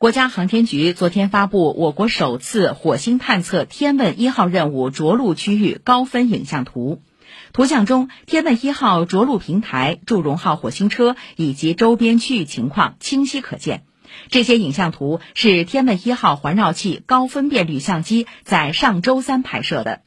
国家航天局昨天发布我国首次火星探测天问一号任务着陆区域高分影像图。图像中天问一号着陆平台祝融号火星车以及周边区域情况清晰可见。这些影像图是天问一号环绕器高分辨率相机在上周三拍摄的。